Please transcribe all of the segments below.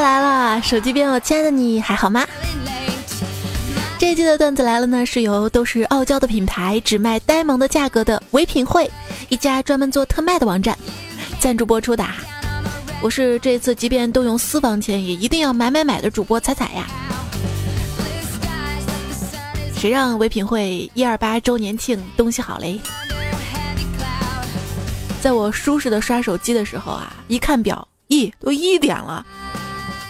来了，手机边我亲爱的你还好吗？这一季的段子来了呢，是由都是傲娇的品牌，只卖呆萌的价格的唯品会，一家专门做特卖的网站，赞助播出的。我是这次即便动用私房钱也一定要买买买的主播彩彩呀。谁让唯品会一二八周年庆东西好嘞？在我舒适的刷手机的时候啊，一看表，咦，都一点了，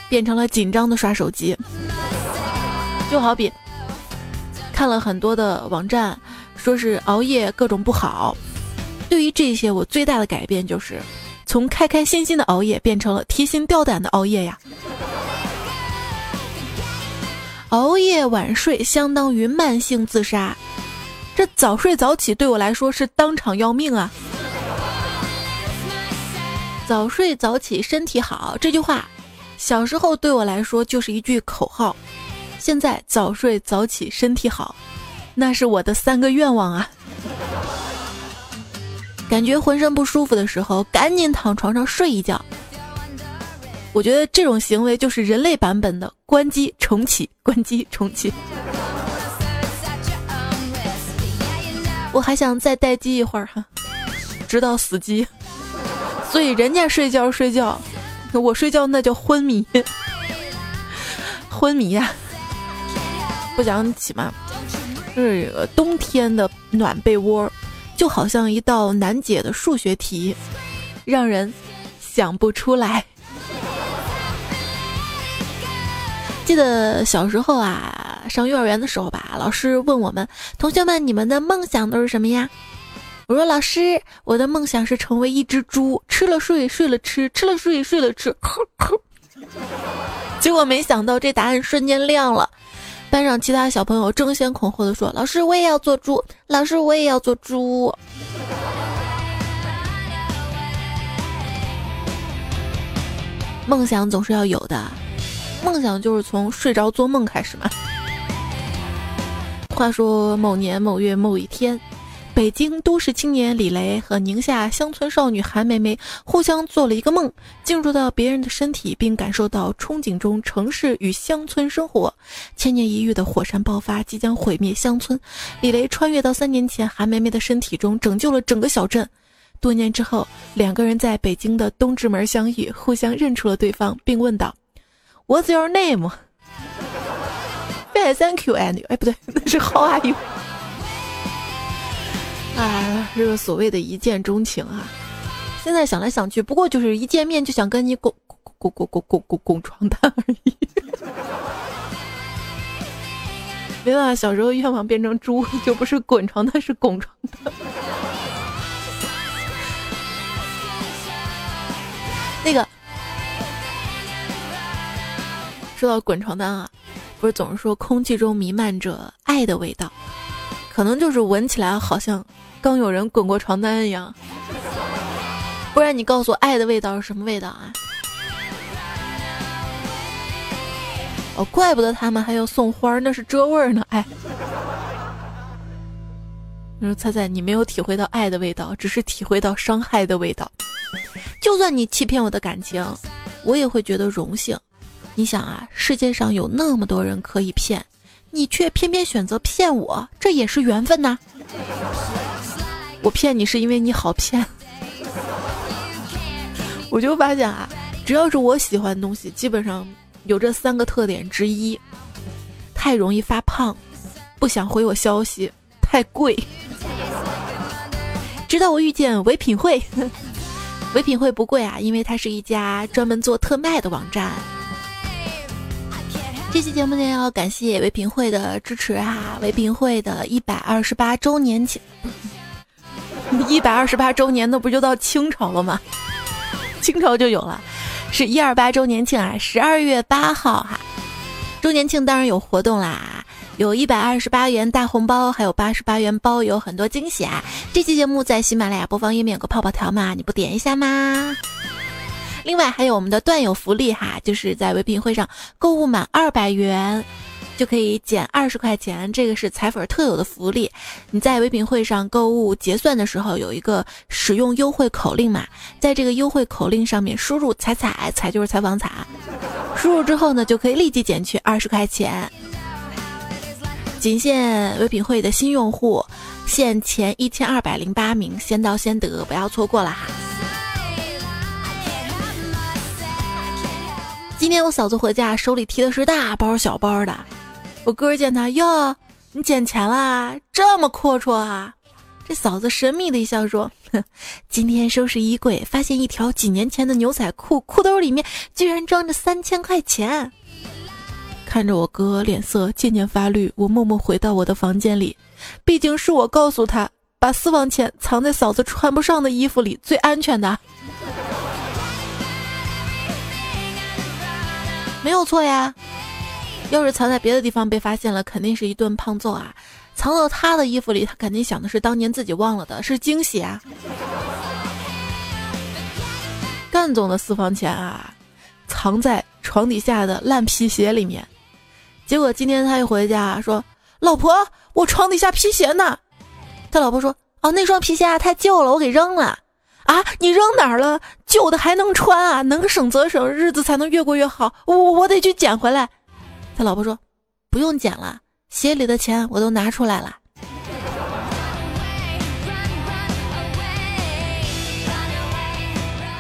变成了紧张的刷手机，就好比。看了很多的网站，说是熬夜各种不好。对于这些，我最大的改变就是从开开心心的熬夜变成了提心吊胆的熬夜呀。熬夜晚睡相当于慢性自杀，这早睡早起对我来说是当场要命啊！早睡早起身体好这句话，小时候对我来说就是一句口号。现在早睡早起身体好，那是我的三个愿望啊！感觉浑身不舒服的时候，赶紧躺床上睡一觉。我觉得这种行为就是人类版本的关机重启，关机重启。我还想再待机一会儿哈，直到死机。所以人家睡觉睡觉，我睡觉那叫昏迷，昏迷呀！不想起嘛，就是冬天的暖被窝，就好像一道难解的数学题，让人想不出来。记得小时候啊，上幼儿园的时候吧，老师问我们同学们：“你们的梦想都是什么呀？”我说：“老师，我的梦想是成为一只猪，吃了睡，睡了吃，吃了睡，睡了吃。”呵呵结果没想到这答案瞬间亮了。班上其他小朋友争先恐后的说：“老师，我也要做猪！老师，我也要做猪！”梦想总是要有的，梦想就是从睡着做梦开始嘛。话说某年某月某一天。北京都市青年李雷和宁夏乡村少女韩梅梅互相做了一个梦，进入到别人的身体，并感受到憧憬中城市与乡村生活。千年一遇的火山爆发即将毁灭乡村，李雷穿越到三年前韩梅梅的身体中，拯救了整个小镇。多年之后，两个人在北京的东直门相遇，互相认出了对方，并问道：“What's your name？” Thank you, and 哎，不对，那是 How are you？啊，这个所谓的一见钟情啊，现在想来想去，不过就是一见面就想跟你拱拱拱拱拱拱拱床单而已。没办法，小时候愿望变成猪，就不是滚床单，是拱床单。那个说到滚床单啊，不是总是说空气中弥漫着爱的味道，可能就是闻起来好像。刚有人滚过床单一样，不然你告诉我爱的味道是什么味道啊？哦，怪不得他们还要送花，那是遮味儿呢。哎，你说猜猜，你没有体会到爱的味道，只是体会到伤害的味道。就算你欺骗我的感情，我也会觉得荣幸。你想啊，世界上有那么多人可以骗，你却偏偏选择骗我，这也是缘分呐。我骗你是因为你好骗，我就发现啊，只要是我喜欢的东西，基本上有这三个特点之一：太容易发胖，不想回我消息，太贵。直到我遇见唯品会，唯品会不贵啊，因为它是一家专门做特卖的网站。这期节目呢，要感谢唯品会的支持哈，唯品会的一百二十八周年庆。一百二十八周年，那不就到清朝了吗？清朝就有了，是一二八周年庆啊，十二月八号哈。周年庆当然有活动啦，有一百二十八元大红包，还有八十八元包，有很多惊喜啊。这期节目在喜马拉雅播放页面有个泡泡条嘛，你不点一下吗？另外还有我们的段友福利哈，就是在唯品会上购物满二百元。就可以减二十块钱，这个是彩粉特有的福利。你在唯品会上购物结算的时候，有一个使用优惠口令嘛，在这个优惠口令上面输入“彩彩彩”就是采访彩，输入之后呢，就可以立即减去二十块钱。仅限唯品会的新用户，限前一千二百零八名，先到先得，不要错过了哈。今天我嫂子回家，手里提的是大包小包的。我哥见他哟，你捡钱啦，这么阔绰啊？这嫂子神秘的一笑说：“哼，今天收拾衣柜，发现一条几年前的牛仔裤，裤兜里面居然装着三千块钱。”看着我哥脸色渐渐发绿，我默默回到我的房间里。毕竟是我告诉他，把私房钱藏在嫂子穿不上的衣服里最安全的，没有错呀。要是藏在别的地方被发现了，肯定是一顿胖揍啊。藏到他的衣服里，他肯定想的是当年自己忘了的，是惊喜啊。干总的私房钱啊，藏在床底下的烂皮鞋里面。结果今天他一回家说：“老婆，我床底下皮鞋呢。”他老婆说：“哦，那双皮鞋啊太旧了，我给扔了。”啊，你扔哪儿了？旧的还能穿啊？能省则省，日子才能越过越好。我我得去捡回来。他老婆说：“不用捡了，鞋里的钱我都拿出来了。”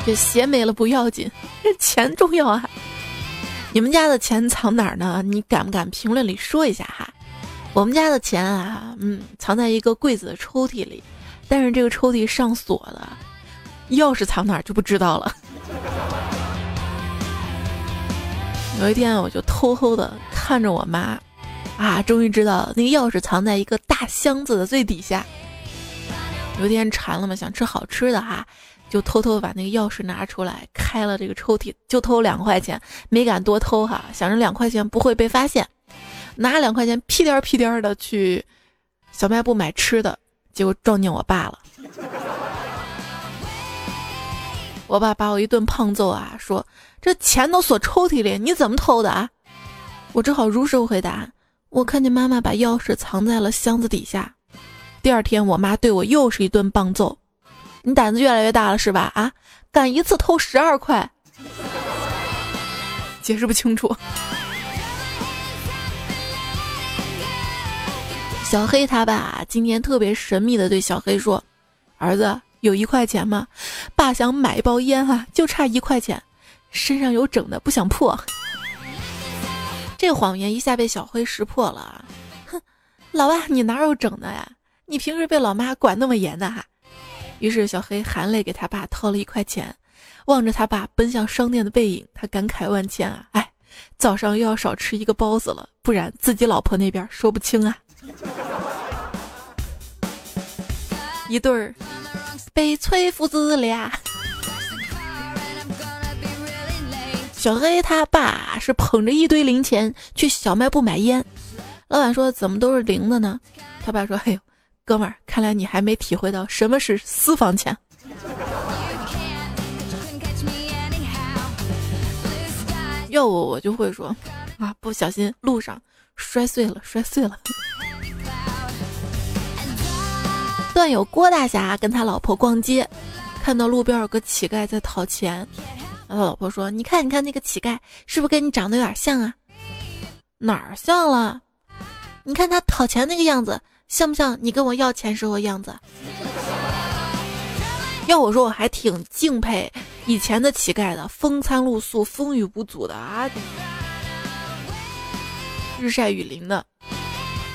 这鞋没了不要紧，这钱重要啊。你们家的钱藏哪儿呢？你敢不敢评论里说一下哈？我们家的钱啊，嗯，藏在一个柜子的抽屉里，但是这个抽屉上锁了，钥匙藏哪儿就不知道了。有一天，我就偷偷的看着我妈，啊，终于知道那个钥匙藏在一个大箱子的最底下。有一天馋了嘛，想吃好吃的哈。就偷偷把那个钥匙拿出来，开了这个抽屉，就偷两块钱，没敢多偷哈，想着两块钱不会被发现，拿两块钱屁颠屁颠的去小卖部买吃的，结果撞见我爸了。我爸把我一顿胖揍啊，说这钱都锁抽屉里，你怎么偷的啊？我只好如实回答，我看见妈妈把钥匙藏在了箱子底下。第二天，我妈对我又是一顿棒揍。你胆子越来越大了是吧？啊，敢一次偷十二块，解释不清楚。小黑他爸今天特别神秘的对小黑说：“儿子，有一块钱吗？爸想买一包烟啊，就差一块钱，身上有整的，不想破。”这谎言一下被小黑识破了。哼，老爸，你哪有整的呀？你平时被老妈管那么严的哈？于是小黑含泪给他爸掏了一块钱，望着他爸奔向商店的背影，他感慨万千啊！哎，早上又要少吃一个包子了，不然自己老婆那边说不清啊。一对儿悲催父子俩。小黑他爸是捧着一堆零钱去小卖部买烟，老板说怎么都是零的呢？他爸说：“哎呦。”哥们儿，看来你还没体会到什么是私房钱。要我，我就会说啊，不小心路上摔碎了，摔碎了。段友郭大侠跟他老婆逛街，看到路边有个乞丐在讨钱，他老婆说：“你看，你看那个乞丐是不是跟你长得有点像啊？哪儿像了？你看他讨钱那个样子。”像不像你跟我要钱时候的样子？要我说，我还挺敬佩以前的乞丐的，风餐露宿，风雨无阻的啊，日晒雨淋的。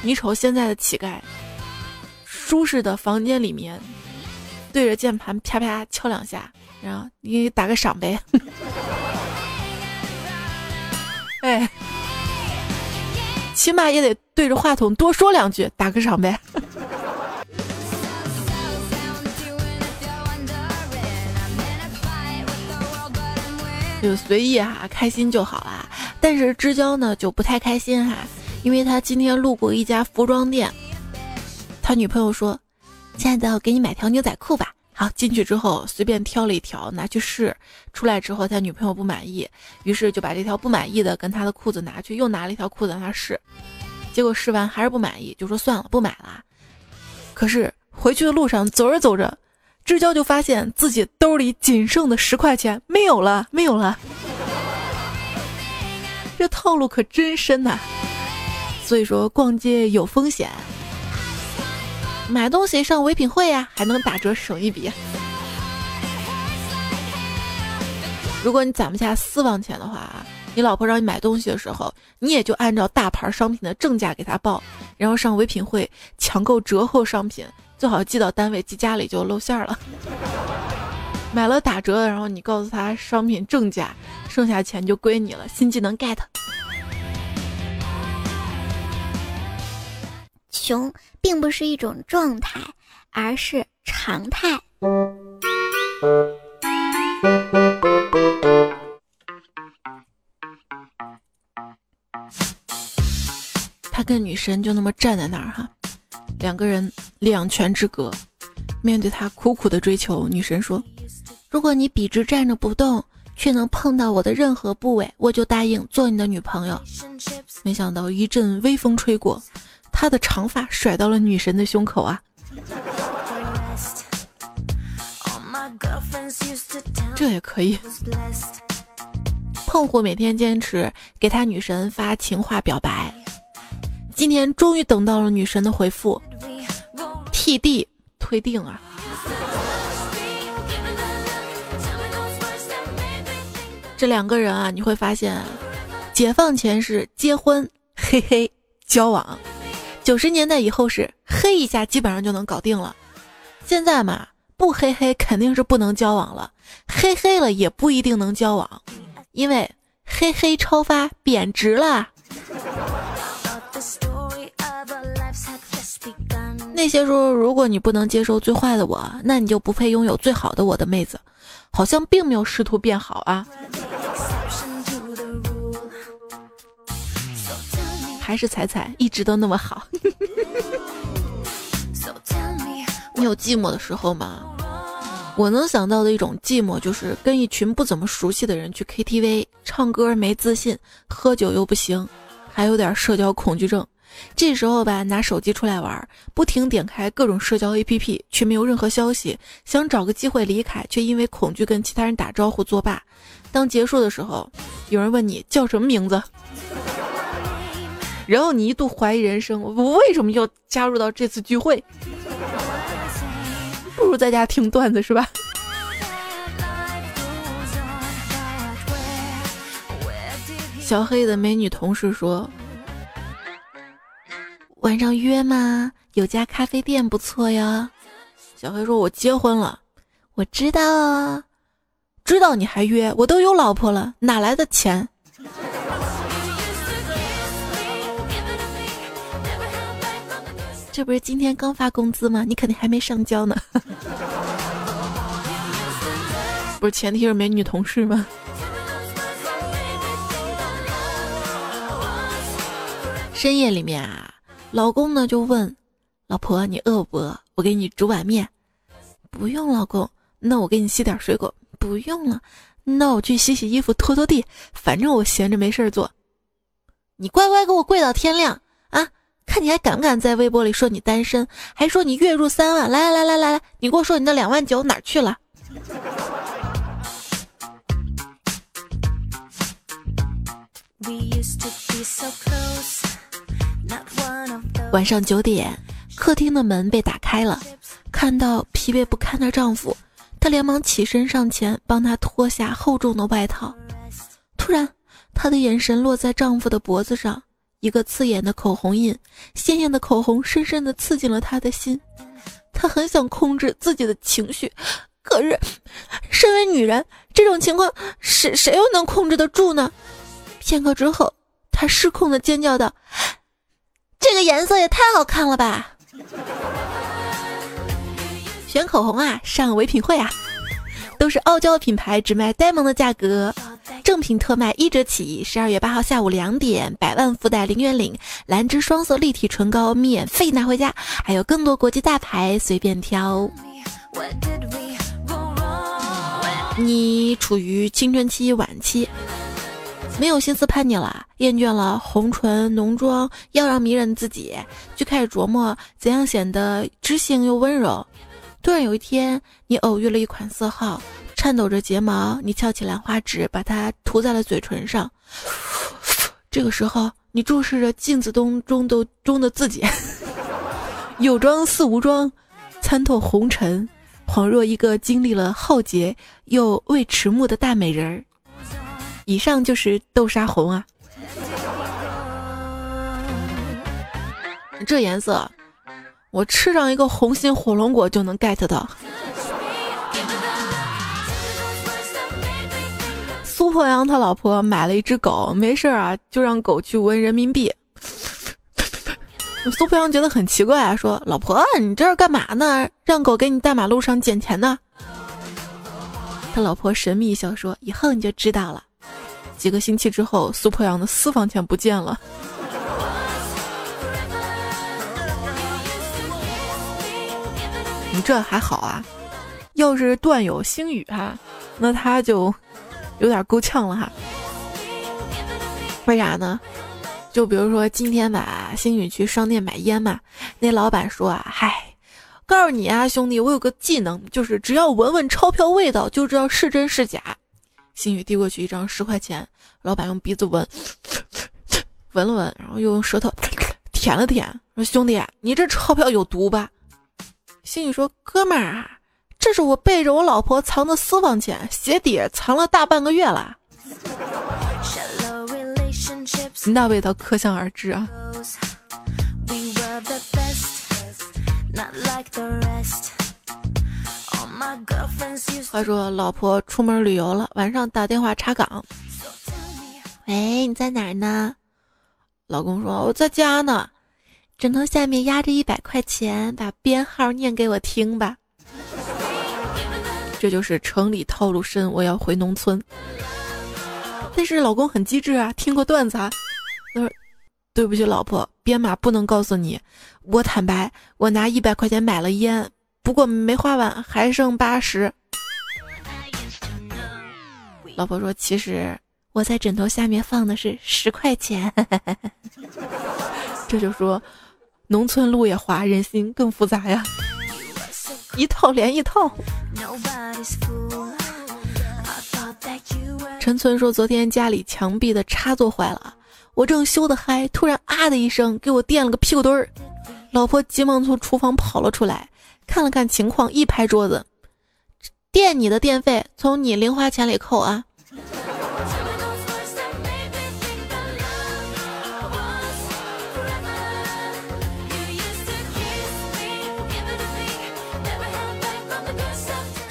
你瞅现在的乞丐，舒适的房间里面，对着键盘啪啪敲两下，然后你打个赏呗。哎。起码也得对着话筒多说两句，打个赏呗。就随意哈，开心就好啦。但是知交呢就不太开心哈，因为他今天路过一家服装店，他女朋友说：“亲爱的，我给你买条牛仔裤吧。”进去之后随便挑了一条拿去试，出来之后他女朋友不满意，于是就把这条不满意的跟他的裤子拿去，又拿了一条裤子让他试，结果试完还是不满意，就说算了不买了。可是回去的路上走着走着，志娇就发现自己兜里仅剩的十块钱没有了，没有了。这套路可真深呐。所以说逛街有风险，买东西上唯品会呀，还能打折省一笔。如果你攒不下私房钱的话，你老婆让你买东西的时候，你也就按照大牌商品的正价给她报，然后上唯品会抢购折后商品，最好寄到单位，寄家里就露馅了。买了打折的，然后你告诉他商品正价，剩下钱就归你了。新技能 get。穷并不是一种状态，而是常态。他跟女神就那么站在那儿哈，两个人两拳之隔，面对他苦苦的追求，女神说。如果你笔直站着不动，却能碰到我的任何部位，我就答应做你的女朋友。没想到一阵微风吹过，他的长发甩到了女神的胸口啊！这也可以。碰虎每天坚持给他女神发情话表白，今天终于等到了女神的回复，TD 推定啊！这两个人啊，你会发现，解放前是结婚，嘿嘿，交往；九十年代以后是黑一下，基本上就能搞定了。现在嘛，不黑黑肯定是不能交往了，黑黑了也不一定能交往，因为黑黑超发贬值了。那些说如果你不能接受最坏的我，那你就不配拥有最好的我的妹子，好像并没有试图变好啊。还是彩彩一直都那么好。你有寂寞的时候吗？我能想到的一种寂寞，就是跟一群不怎么熟悉的人去 KTV 唱歌没自信，喝酒又不行，还有点社交恐惧症。这时候吧，拿手机出来玩，不停点开各种社交 APP，却没有任何消息。想找个机会离开，却因为恐惧跟其他人打招呼作罢。当结束的时候，有人问你叫什么名字？然后你一度怀疑人生，我为什么要加入到这次聚会？不如在家听段子是吧？小黑的美女同事说：“晚上约吗？有家咖啡店不错呀。”小黑说：“我结婚了。”我知道啊，知道你还约？我都有老婆了，哪来的钱？这不是今天刚发工资吗？你肯定还没上交呢。不是前提是美女同事吗？深夜里面啊，老公呢就问老婆：“你饿不饿？我给你煮碗面。”不用，老公。那我给你洗点水果。不用了。那我去洗洗衣服、拖拖地。反正我闲着没事做。你乖乖给我跪到天亮！看你还敢不敢在微博里说你单身，还说你月入三万，来来来来来，你给我说你那两万九哪去了？晚上九点，客厅的门被打开了，看到疲惫不堪的丈夫，她连忙起身上前帮他脱下厚重的外套。突然，她的眼神落在丈夫的脖子上。一个刺眼的口红印，鲜艳的口红深深的刺进了他的心。他很想控制自己的情绪，可是，身为女人，这种情况谁谁又能控制得住呢？片刻之后，他失控的尖叫道：“这个颜色也太好看了吧！” 选口红啊，上唯品会啊，都是傲娇品牌，只卖呆萌的价格。正品特卖一折起，十二月八号下午两点，百万福袋零元领，兰芝双色立体唇膏免费拿回家，还有更多国际大牌随便挑。你处于青春期晚期，没有心思叛逆了，厌倦了红唇浓妆要让迷人自己，就开始琢磨怎样显得知性又温柔。突然有一天，你偶遇了一款色号。颤抖着睫毛，你翘起兰花指，把它涂在了嘴唇上，这个时候，你注视着镜子中中的中的自己，有装似无装，参透红尘，恍若一个经历了浩劫又未迟暮的大美人儿。以上就是豆沙红啊，这颜色，我吃上一个红心火龙果就能 get 到。苏破阳他老婆买了一只狗，没事啊，就让狗去闻人民币。苏破阳觉得很奇怪啊，说：“老婆，你这是干嘛呢？让狗给你大马路上捡钱呢？”他老婆神秘一笑说：“以后你就知道了。”几个星期之后，苏破阳的私房钱不见了。你这还好啊，要是段友星宇哈，那他就。有点够呛了哈，为啥呢？就比如说今天吧，星宇去商店买烟嘛，那老板说啊，嗨，告诉你啊，兄弟，我有个技能，就是只要闻闻钞票味道就知道是真是假。星宇递过去一张十块钱，老板用鼻子闻，闻了闻，然后又用舌头舔了舔，说兄弟，你这钞票有毒吧？星宇说，哥们儿。这是我背着我老婆藏的私房钱，鞋底藏了大半个月了。那味道可想而知啊。话说老婆出门旅游了，晚上打电话查岗。喂，你在哪儿呢？老公说我在家呢，枕头下面压着一百块钱，把编号念给我听吧。这就是城里套路深，我要回农村。但是老公很机智啊，听过段子啊。他说：“对不起，老婆，编码不能告诉你。我坦白，我拿一百块钱买了烟，不过没花完，还剩八十。”老婆说：“其实我在枕头下面放的是十块钱。”这就说，农村路也滑，人心更复杂呀。一套连一套。陈村说：“昨天家里墙壁的插座坏了，我正修的嗨，突然啊的一声，给我电了个屁股墩儿。老婆急忙从厨房跑了出来，看了看情况，一拍桌子：‘电你的电费从你零花钱里扣啊！’”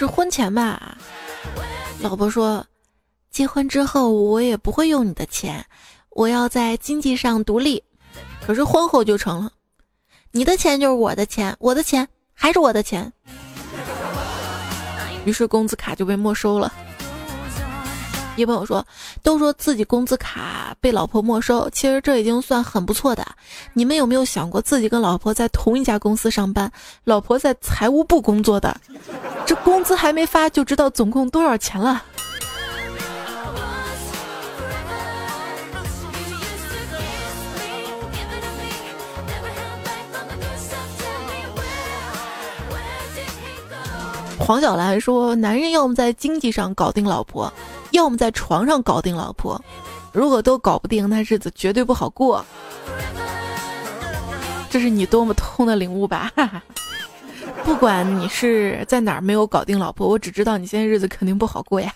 是婚前吧，老婆说，结婚之后我也不会用你的钱，我要在经济上独立。可是婚后就成了，你的钱就是我的钱，我的钱还是我的钱。于是工资卡就被没收了。一朋友说，都说自己工资卡被老婆没收，其实这已经算很不错的。你们有没有想过，自己跟老婆在同一家公司上班，老婆在财务部工作的，这工资还没发就知道总共多少钱了？黄小兰说：“男人要么在经济上搞定老婆。”要么在床上搞定老婆，如果都搞不定，那日子绝对不好过。这是你多么痛的领悟吧！不管你是在哪儿没有搞定老婆，我只知道你现在日子肯定不好过呀。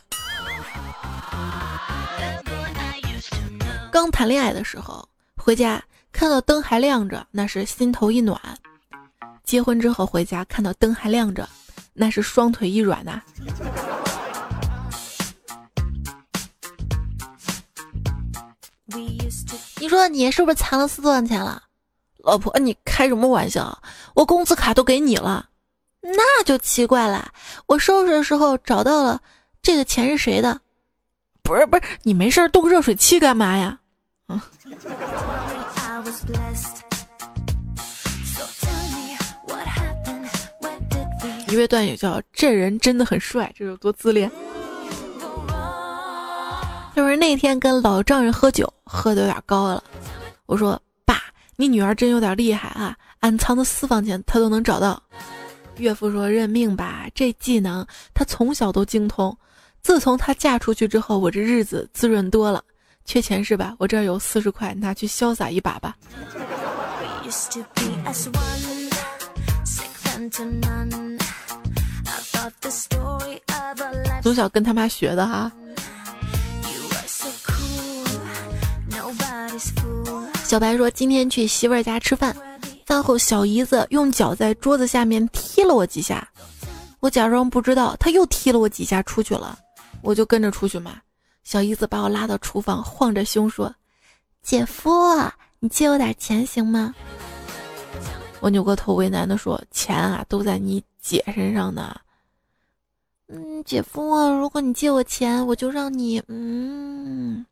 刚谈恋爱的时候，回家看到灯还亮着，那是心头一暖；结婚之后回家看到灯还亮着，那是双腿一软呐。你说你是不是藏了私房钱了，老婆？你开什么玩笑？我工资卡都给你了，那就奇怪了。我收拾的时候找到了，这个钱是谁的？不是不是，你没事动热水器干嘛呀？嗯。一位段友叫这人真的很帅，这有多自恋？就是那天跟老丈人喝酒，喝的有点高了。我说：“爸，你女儿真有点厉害啊，俺藏的私房钱她都能找到。”岳父说：“认命吧，这技能她从小都精通。自从她嫁出去之后，我这日子滋润多了。缺钱是吧？我这儿有四十块，拿去潇洒一把吧。从小跟他妈学的哈。小白说：“今天去媳妇儿家吃饭，饭后小姨子用脚在桌子下面踢了我几下，我假装不知道，他又踢了我几下出去了，我就跟着出去嘛。小姨子把我拉到厨房，晃着胸说：‘姐夫，你借我点钱行吗？’我扭过头为难的说：‘钱啊，都在你姐身上呢。’嗯，姐夫啊，如果你借我钱，我就让你……嗯，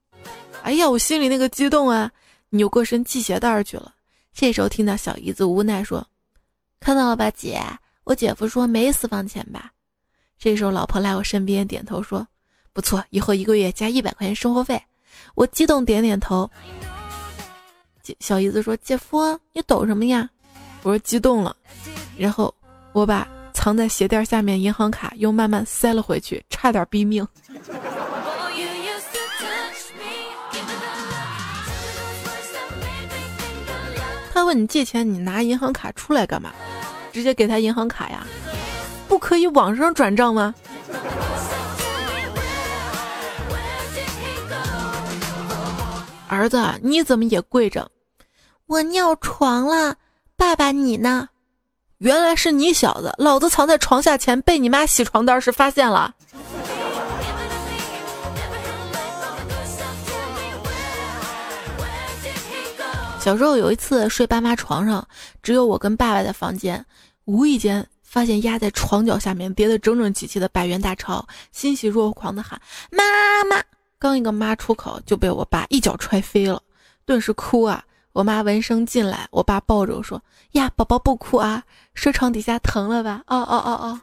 哎呀，我心里那个激动啊！”扭过身系鞋带去了。这时候听到小姨子无奈说：“看到了吧，姐，我姐夫说没私房钱吧？”这时候老婆来我身边点头说：“不错，以后一个月加一百块钱生活费。”我激动点点头。姐小姨子说：“姐夫，你抖什么呀？”我说：“激动了。”然后我把藏在鞋垫下面银行卡又慢慢塞了回去，差点毙命。他问你借钱，你拿银行卡出来干嘛？直接给他银行卡呀？不可以网上转账吗？儿子，你怎么也跪着？我尿床了，爸爸你呢？原来是你小子，老子藏在床下前被你妈洗床单时发现了。小时候有一次睡爸妈床上，只有我跟爸爸在房间，无意间发现压在床脚下面叠得整整齐齐的百元大钞，欣喜若狂的喊妈妈。刚一个妈出口，就被我爸一脚踹飞了，顿时哭啊！我妈闻声进来，我爸抱着我说：“呀，宝宝不哭啊，睡床底下疼了吧？”哦哦哦哦。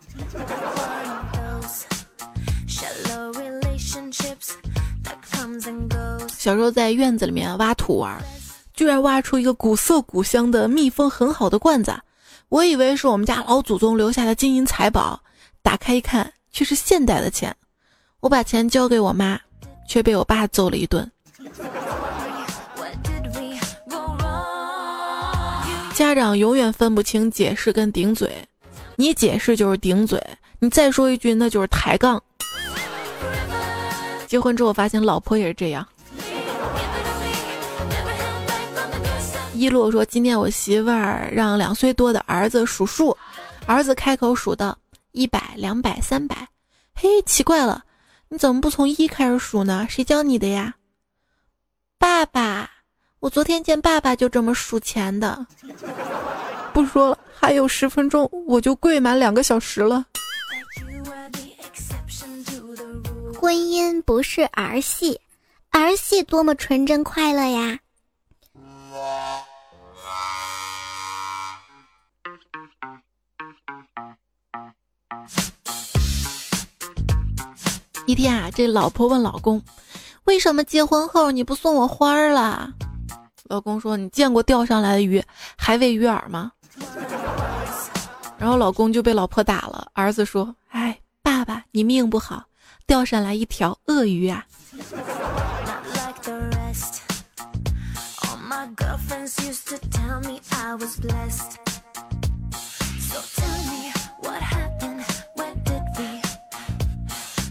小时候在院子里面挖土玩。居然挖出一个古色古香的、密封很好的罐子，我以为是我们家老祖宗留下的金银财宝，打开一看，却是现代的钱。我把钱交给我妈，却被我爸揍了一顿。家长永远分不清解释跟顶嘴，你解释就是顶嘴，你再说一句那就是抬杠。结婚之后发现老婆也是这样。一路说：“今天我媳妇儿让两岁多的儿子数数，儿子开口数到一百、两百、三百。嘿，奇怪了，你怎么不从一开始数呢？谁教你的呀？爸爸，我昨天见爸爸就这么数钱的。不说了，还有十分钟我就跪满两个小时了。婚姻不是儿戏，儿戏多么纯真快乐呀！”一天啊，这老婆问老公：“为什么结婚后你不送我花儿了？”老公说：“你见过钓上来的鱼还喂鱼饵吗？”然后老公就被老婆打了。儿子说：“哎，爸爸，你命不好，钓上来一条鳄鱼啊！”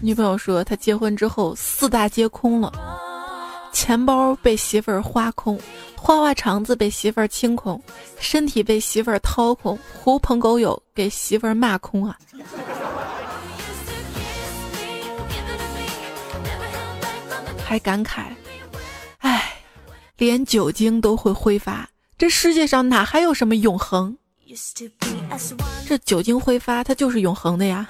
女朋友说，她结婚之后四大皆空了，钱包被媳妇儿花空，花花肠子被媳妇儿清空，身体被媳妇儿掏空，狐朋狗友给媳妇儿骂空啊！还感慨，唉，连酒精都会挥发，这世界上哪还有什么永恒？这酒精挥发，它就是永恒的呀！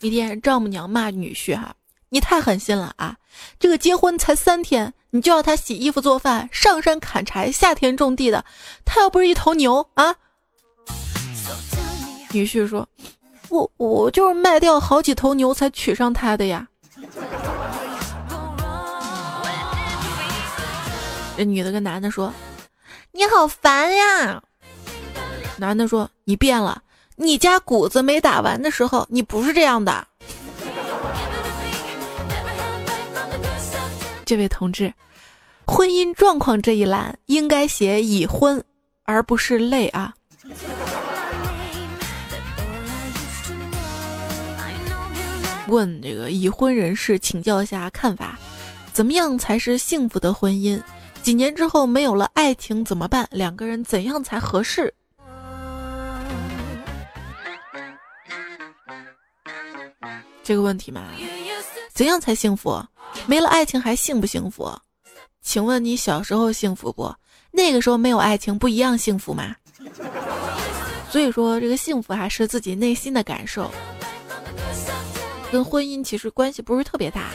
一天，丈母娘骂女婿：“哈，你太狠心了啊！这个结婚才三天，你就要他洗衣服、做饭、上山砍柴、下田种地的，他又不是一头牛啊！”女婿说：“我我就是卖掉好几头牛才娶上他的呀。”这女的跟男的说：“你好烦呀！”男的说：“你变了。”你家谷子没打完的时候，你不是这样的。这位同志，婚姻状况这一栏应该写已婚，而不是累啊。问这个已婚人士请教一下看法，怎么样才是幸福的婚姻？几年之后没有了爱情怎么办？两个人怎样才合适？这个问题嘛，怎样才幸福？没了爱情还幸不幸福？请问你小时候幸福不？那个时候没有爱情不一样幸福吗？所以说，这个幸福还是自己内心的感受。跟婚姻其实关系不是特别大，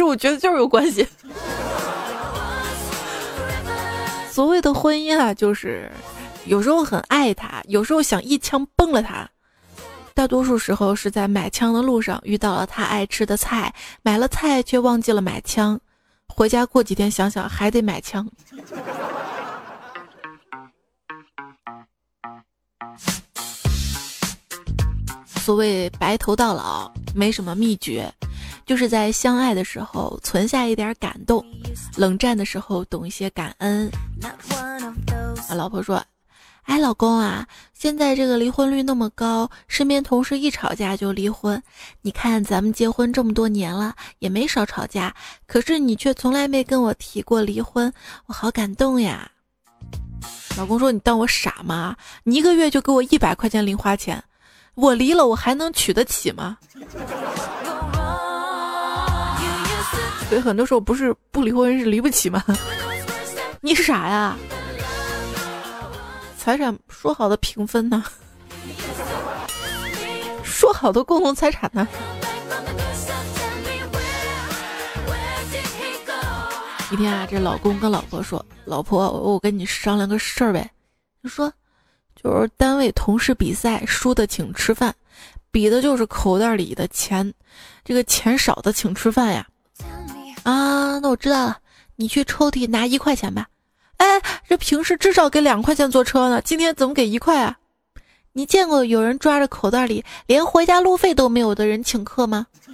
是我觉得就是有关系。所谓的婚姻啊，就是有时候很爱他，有时候想一枪崩了他。大多数时候是在买枪的路上遇到了他爱吃的菜，买了菜却忘记了买枪，回家过几天想想还得买枪。所谓白头到老，没什么秘诀，就是在相爱的时候存下一点感动，冷战的时候懂一些感恩。啊，老婆说：“哎，老公啊，现在这个离婚率那么高，身边同事一吵架就离婚。你看咱们结婚这么多年了，也没少吵架，可是你却从来没跟我提过离婚，我好感动呀。”老公说：“你当我傻吗？你一个月就给我一百块钱零花钱。”我离了，我还能娶得起吗？所以很多时候不是不离婚，是离不起吗？你傻呀？财产说好的平分呢？说好的共同财产呢？一天啊，这老公跟老婆说：“老婆，我跟你商量个事儿呗。”你说。就是单位同事比赛输的请吃饭，比的就是口袋里的钱，这个钱少的请吃饭呀。啊，那我知道了，你去抽屉拿一块钱吧。哎，这平时至少给两块钱坐车呢，今天怎么给一块啊？你见过有人抓着口袋里连回家路费都没有的人请客吗？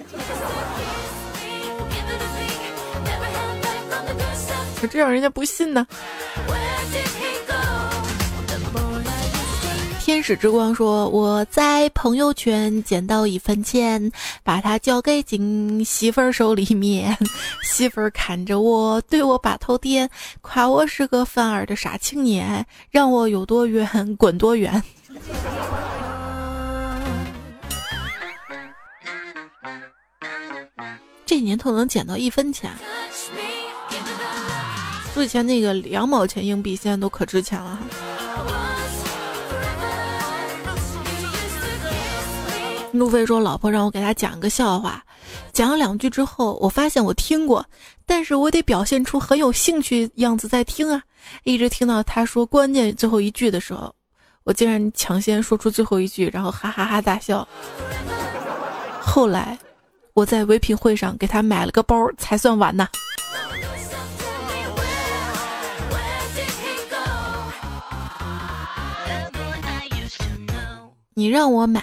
可这让人家不信呢。天使之光说：“我在朋友圈捡到一分钱，把它交给进媳妇儿手里面。媳妇儿看着我，对我把头点，夸我是个范儿的傻青年，让我有多远滚多远。这年头能捡到一分钱，说以前那个两毛钱硬币，现在都可值钱了哈。”路飞说：“老婆让我给他讲个笑话，讲了两句之后，我发现我听过，但是我得表现出很有兴趣样子在听啊。一直听到他说关键最后一句的时候，我竟然抢先说出最后一句，然后哈哈哈大笑。后来我在唯品会上给他买了个包，才算完呢。你让我买。”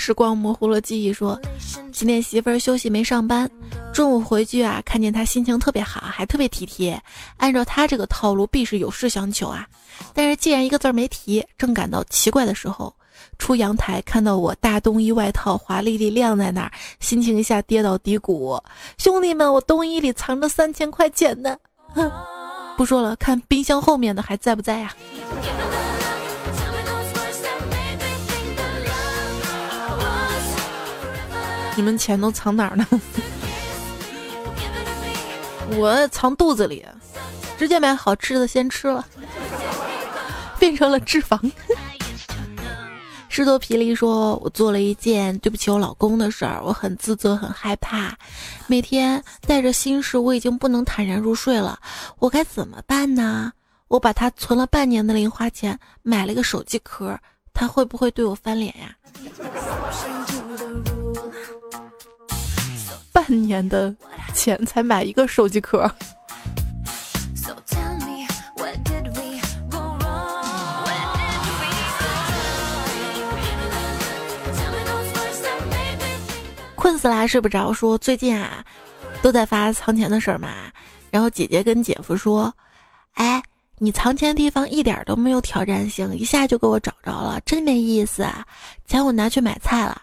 时光模糊了记忆，说今天媳妇儿休息没上班。中午回去啊，看见她心情特别好，还特别体贴。按照她这个套路，必是有事相求啊。但是既然一个字儿没提，正感到奇怪的时候，出阳台看到我大冬衣外套华丽丽晾在那儿，心情一下跌到低谷。兄弟们，我冬衣里藏着三千块钱呢！哼，不说了，看冰箱后面的还在不在呀？你们钱都藏哪儿呢？我藏肚子里，直接买好吃的先吃了，变成了脂肪。石头皮里说：“我做了一件对不起我老公的事儿，我很自责，很害怕，每天带着心事，我已经不能坦然入睡了。我该怎么办呢？我把他存了半年的零花钱买了个手机壳，他会不会对我翻脸呀？半年的钱才买一个手机壳。困死啦！睡不着。说最近啊，都在发藏钱的事儿嘛。然后姐姐跟姐夫说：“哎，你藏钱的地方一点都没有挑战性，一下就给我找着了，真没意思啊！钱我拿去买菜了。”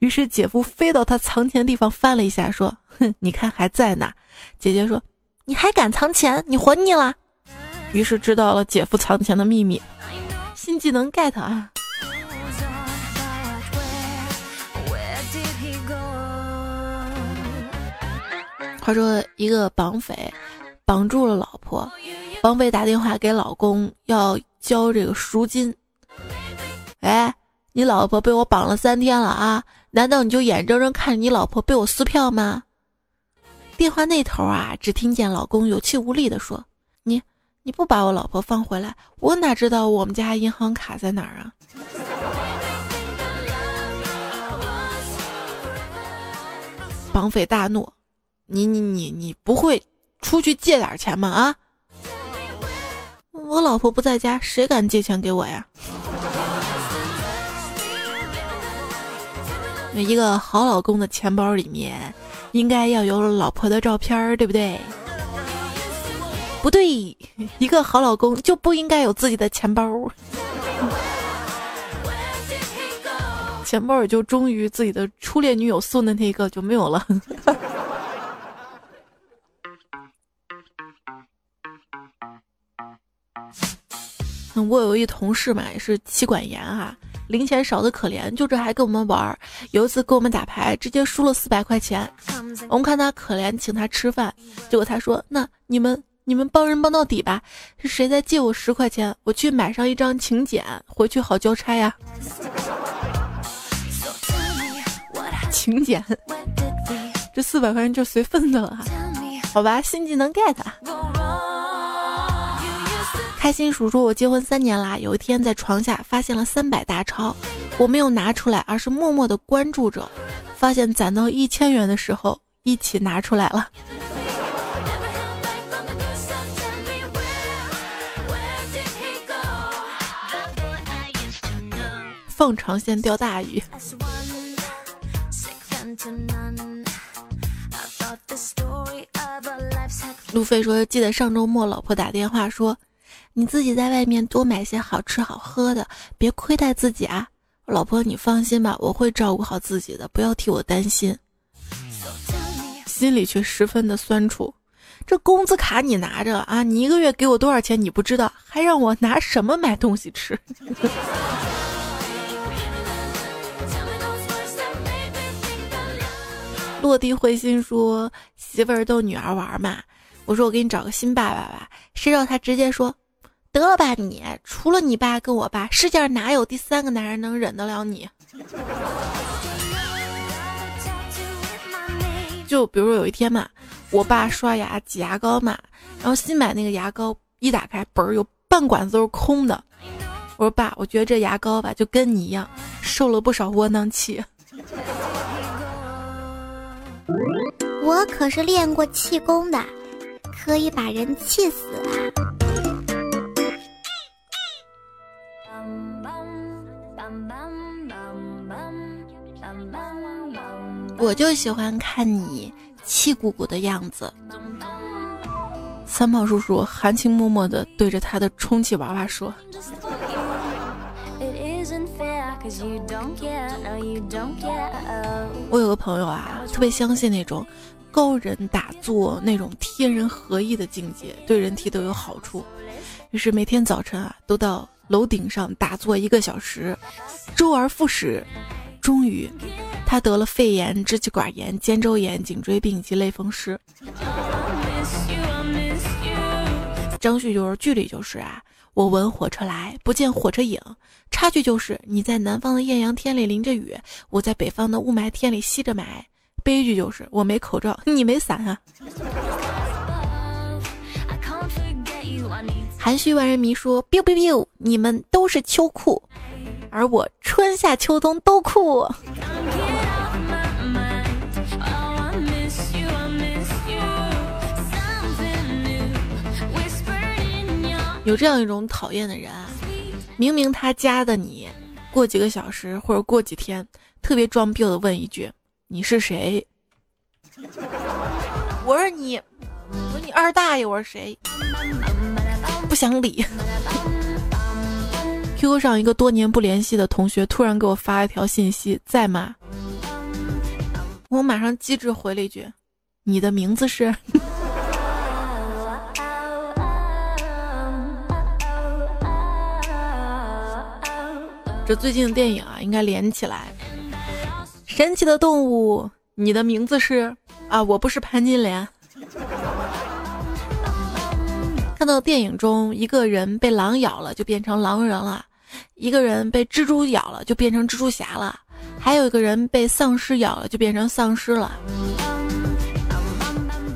于是姐夫飞到他藏钱的地方翻了一下，说：“哼，你看还在呢。”姐姐说：“你还敢藏钱？你活腻了。”于是知道了姐夫藏钱的秘密。新技能 get 啊！话说一个绑匪绑住了老婆，绑匪打电话给老公要交这个赎金。哎，你老婆被我绑了三天了啊？难道你就眼睁睁看着你老婆被我撕票吗？电话那头啊，只听见老公有气无力的说：“你你不把我老婆放回来，我哪知道我们家银行卡在哪儿啊？”绑匪大怒。你你你你不会出去借点钱吗？啊！我老婆不在家，谁敢借钱给我呀？一个好老公的钱包里面应该要有老婆的照片，对不对？不对，一个好老公就不应该有自己的钱包。钱包也就忠于自己的初恋女友送的那一个就没有了。我有一同事嘛，也是妻管严啊，零钱少的可怜，就这还跟我们玩。有一次跟我们打牌，直接输了四百块钱。我们看他可怜，请他吃饭，结果他说：“那你们你们帮人帮到底吧，是谁再借我十块钱，我去买上一张请柬，回去好交差呀。”请柬，这四百块钱就随份子了，好吧，新技能 get。开心鼠说：“我结婚三年啦，有一天在床下发现了三百大钞，我没有拿出来，而是默默的关注着。发现攒到一千元的时候，一起拿出来了。放长线钓大鱼。”路飞说：“记得上周末，老婆打电话说。”你自己在外面多买些好吃好喝的，别亏待自己啊！老婆，你放心吧，我会照顾好自己的，不要替我担心。心里却十分的酸楚，这工资卡你拿着啊，你一个月给我多少钱你不知道，还让我拿什么买东西吃？落地回心说，媳妇儿逗女儿玩嘛，我说我给你找个新爸爸吧，谁知道他直接说。得了吧你！除了你爸跟我爸，世界上哪有第三个男人能忍得了你？就比如有一天嘛，我爸刷牙挤牙膏嘛，然后新买那个牙膏一打开，本儿有半管子都是空的。我说爸，我觉得这牙膏吧，就跟你一样，受了不少窝囊气。我可是练过气功的，可以把人气死啊！我就喜欢看你气鼓鼓的样子。三胖叔叔含情脉脉的对着他的充气娃娃说：“我有个朋友啊，特别相信那种高人打坐那种天人合一的境界，对人体都有好处。于是每天早晨啊，都到楼顶上打坐一个小时，周而复始。”终于，他得了肺炎、支气管炎、肩周炎、颈椎病及类风湿。张旭就是剧里就是啊，我闻火车来，不见火车影。插句就是你在南方的艳阳天里淋着雨，我在北方的雾霾天里吸着霾。悲剧就是我没口罩，你没伞啊。含蓄万人迷说：biu biu biu，你们都是秋裤。而我春夏秋冬都酷。有这样一种讨厌的人啊，明明他加的你，过几个小时或者过几天，特别装逼的问一句：“你是谁？”我说你，我说你二大爷，我是谁？不想理。QQ 上一个多年不联系的同学突然给我发一条信息，在吗？我马上机智回了一句：“你的名字是？” 这最近的电影啊，应该连起来。神奇的动物，你的名字是？啊，我不是潘金莲。看到电影中，一个人被狼咬了就变成狼人了，一个人被蜘蛛咬了就变成蜘蛛侠了，还有一个人被丧尸咬了就变成丧尸了。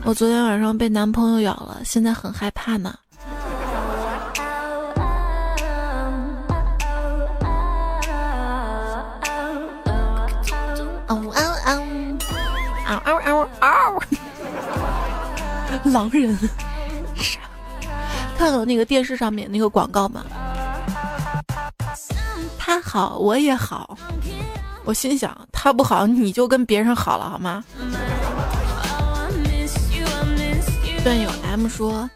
我昨天晚上被男朋友咬了，现在很害怕呢。嗷嗷嗷嗷！狼人，看到那个电视上面那个广告吗？他好，我也好。我心想，他不好，你就跟别人好了，好吗？段友 M 说，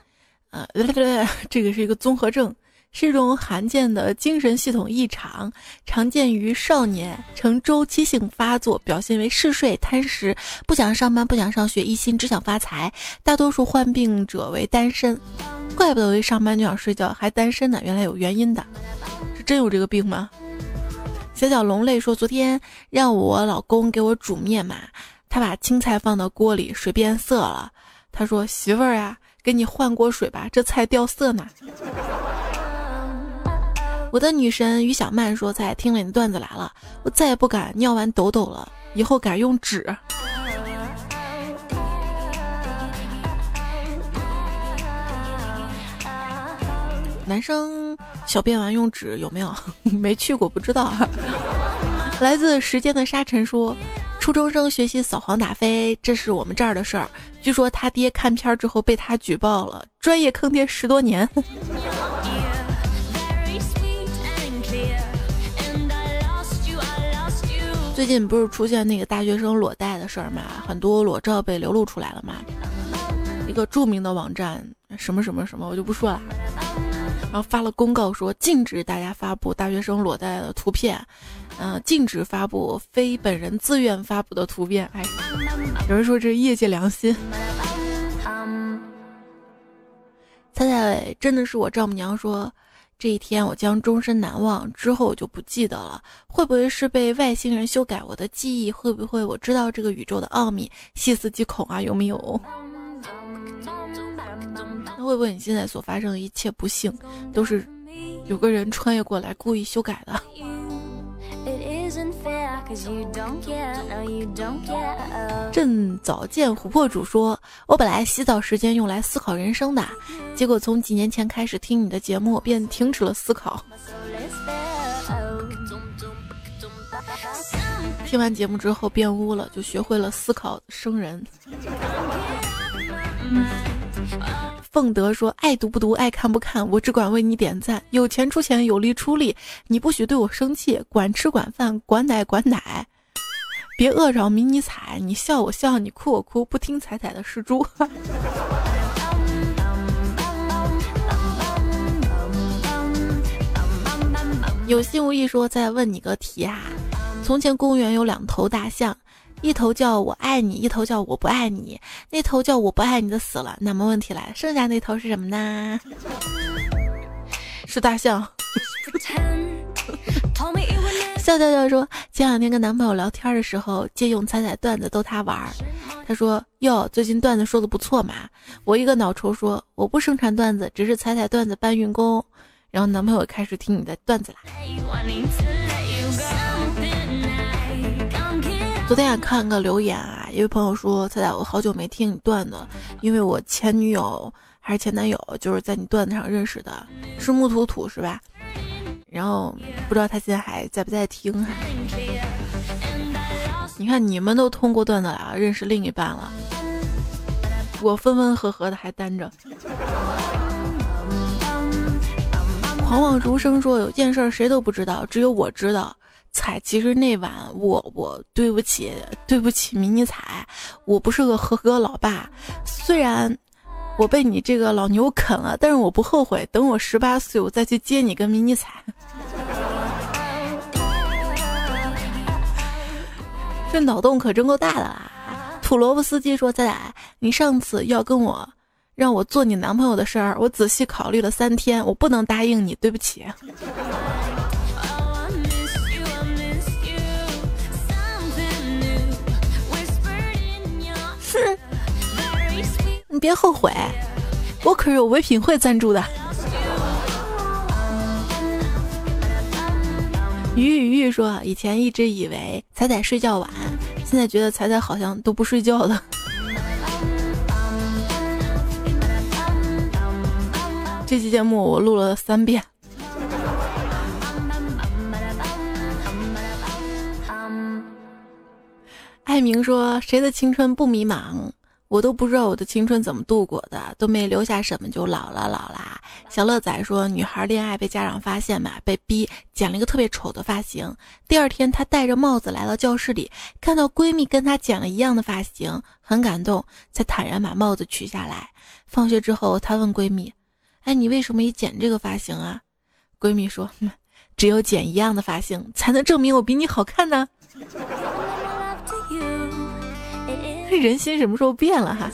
呃，这个是一个综合症。是一种罕见的精神系统异常，常见于少年，呈周期性发作，表现为嗜睡、贪食、不想上班、不想上学，一心只想发财。大多数患病者为单身，怪不得我一上班就想睡觉，还单身呢，原来有原因的。是真有这个病吗？小小龙泪说，昨天让我老公给我煮面嘛，他把青菜放到锅里，水变色了。他说：“媳妇儿呀，给你换锅水吧，这菜掉色呢。”我的女神于小曼说：“在听了你的段子来了，我再也不敢尿完抖抖了，以后改用纸。”男生小便完用纸有没有？没去过不知道。来自时间的沙尘说：“初中生学习扫黄打非，这是我们这儿的事儿。据说他爹看片之后被他举报了，专业坑爹十多年。”最近不是出现那个大学生裸贷的事儿嘛？很多裸照被流露出来了嘛？一个著名的网站什么什么什么，我就不说了。然后发了公告说禁止大家发布大学生裸贷的图片，嗯，禁止发布非本人自愿发布的图片。哎，有人说这是业界良心。猜猜真的是我丈母娘说。这一天我将终身难忘，之后我就不记得了。会不会是被外星人修改我的记忆？会不会我知道这个宇宙的奥秘，细思极恐啊？有没有？那会不会你现在所发生的一切不幸，都是有个人穿越过来故意修改的？朕早见琥珀主说：“我本来洗澡时间用来思考人生的，结果从几年前开始听你的节目，便停止了思考。听完节目之后变污了，就学会了思考生人。”凤德说：“爱读不读，爱看不看，我只管为你点赞。有钱出钱，有力出力，你不许对我生气。管吃管饭，管奶管奶，别饿着迷你彩。你笑我笑，你哭我哭，不听彩彩的是猪。有心无意说，再问你个题啊：从前公园有两头大象。”一头叫我爱你，一头叫我不爱你。那头叫我不爱你的死了，那么问题来了，剩下那头是什么呢？是大象。笑笑笑说，前两天跟男朋友聊天的时候，借用彩彩段子逗他玩儿。他说：“哟，最近段子说的不错嘛。”我一个脑抽说：“我不生产段子，只是彩彩段子搬运工。”然后男朋友开始听你的段子啦。昨天也看个留言啊，一位朋友说：“彩彩，我好久没听你段子，因为我前女友还是前男友，就是在你段子上认识的，是木土土是吧？”然后不知道他现在还在不在听哈。你看你们都通过段子了，认识另一半了，我分分合合的还单着。狂妄如生说有件事谁都不知道，只有我知道。彩，其实那晚我我对不起对不起迷你彩，我不是个合格老爸。虽然我被你这个老牛啃了，但是我不后悔。等我十八岁，我再去接你跟迷你彩。这脑洞可真够大的啦！土萝卜司机说：“仔仔，你上次要跟我让我做你男朋友的事儿，我仔细考虑了三天，我不能答应你，对不起。”你别后悔，我可是有唯品会赞助的。鱼鱼鱼说，以前一直以为彩彩睡觉晚，现在觉得彩彩好像都不睡觉了。这期节目我录了三遍。艾明说：“谁的青春不迷茫？我都不知道我的青春怎么度过的，都没留下什么就老了，老了。”小乐仔说：“女孩恋爱被家长发现嘛，被逼剪了一个特别丑的发型。第二天，她戴着帽子来到教室里，看到闺蜜跟她剪了一样的发型，很感动，才坦然把帽子取下来。放学之后，她问闺蜜：‘哎，你为什么也剪这个发型啊？’闺蜜说：‘只有剪一样的发型，才能证明我比你好看呢。’”人心什么时候变了哈？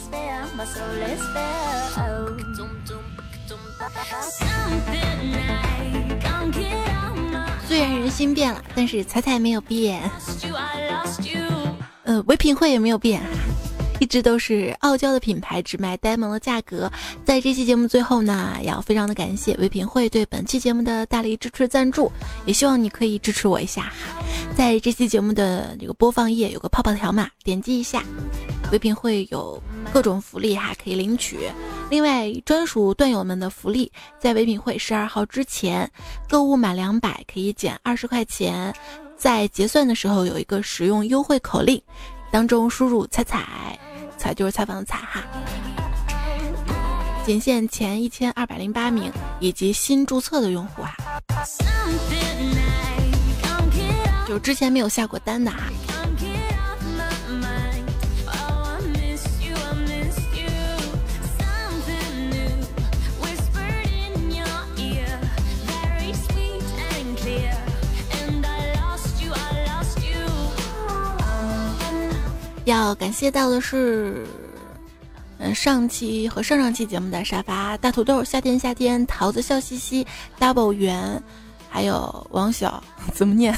虽然人心变了，但是彩彩没有变。呃，唯品会也没有变。一直都是傲娇的品牌，只卖呆萌的价格。在这期节目最后呢，要非常的感谢唯品会对本期节目的大力支持赞助，也希望你可以支持我一下哈。在这期节目的这个播放页有个泡泡条码，点击一下，唯品会有各种福利哈，可以领取。另外，专属段友们的福利，在唯品会十二号之前购物满两百可以减二十块钱，在结算的时候有一个使用优惠口令，当中输入“彩彩”。采就是采访的采哈，仅限前一千二百零八名以及新注册的用户啊，就之前没有下过单的哈。要感谢到的是，嗯，上期和上上期节目的沙发大土豆、夏天夏天、桃子笑嘻嘻、double 圆，还有王小 怎么念？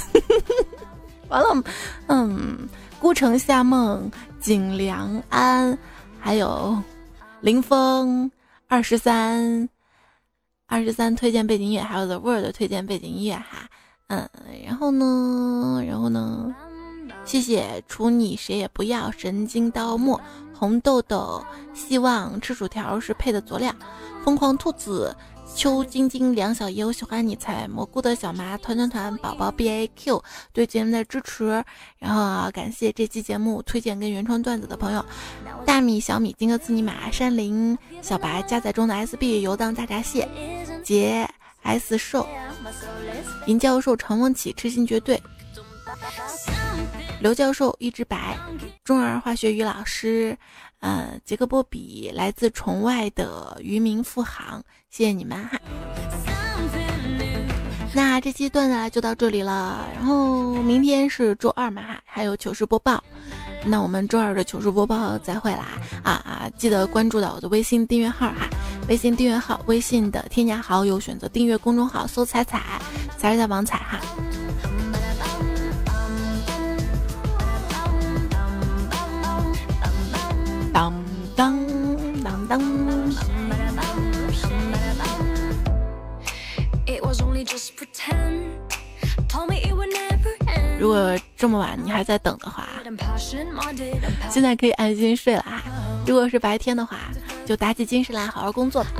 完了，嗯，孤城夏梦、景良安，还有林峰二十三，二十三推荐背景音乐，还有 The World 推荐背景音乐哈，嗯，然后呢，然后呢？谢谢除你谁也不要，神经刀墨，红豆豆，希望吃薯条是配的佐料，疯狂兔子，邱晶晶，梁小优，喜欢你采蘑菇的小麻，团团团，宝宝 B A Q 对节目的支持，然后啊感谢这期节目推荐跟原创段子的朋友，大米、小米、金哥斯尼玛、山林、小白，加载中的 S B 游荡大闸蟹，杰 S 兽，林教授，长风起，痴心绝对。刘教授一只白，中儿化学于老师，呃，杰克波比来自崇外的渔民富航，谢谢你们哈。那这期段子就到这里了，然后明天是周二嘛哈，还有糗事播报，那我们周二的糗事播报再会啦啊啊！记得关注到我的微信订阅号哈，微信订阅号，微信的添加好友选择订阅公众号，搜彩彩，彩是在王彩哈。当当当当。如果这么晚你还在等的话，现在可以安心睡了啊！如果是白天的话，就打起精神来好好工作吧。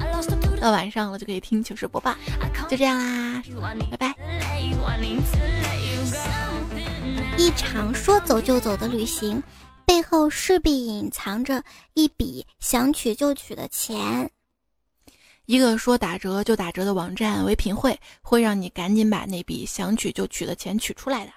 到晚上了就可以听糗事播报。就这样啦，拜拜。一场说走就走的旅行，背后势必隐藏着一笔想取就取的钱。一个说打折就打折的网站唯品会，会让你赶紧把那笔想取就取的钱取出来的。